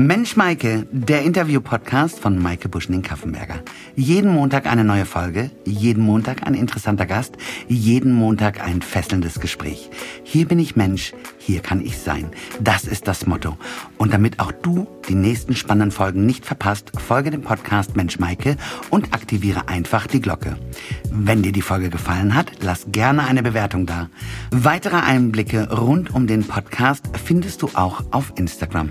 Mensch Maike, der Interview-Podcast von Maike Buschning-Kaffenberger. Jeden Montag eine neue Folge, jeden Montag ein interessanter Gast, jeden Montag ein fesselndes Gespräch. Hier bin ich Mensch, hier kann ich sein. Das ist das Motto. Und damit auch du die nächsten spannenden Folgen nicht verpasst, folge dem Podcast Mensch Maike und aktiviere einfach die Glocke. Wenn dir die Folge gefallen hat, lass gerne eine Bewertung da. Weitere Einblicke rund um den Podcast findest du auch auf Instagram.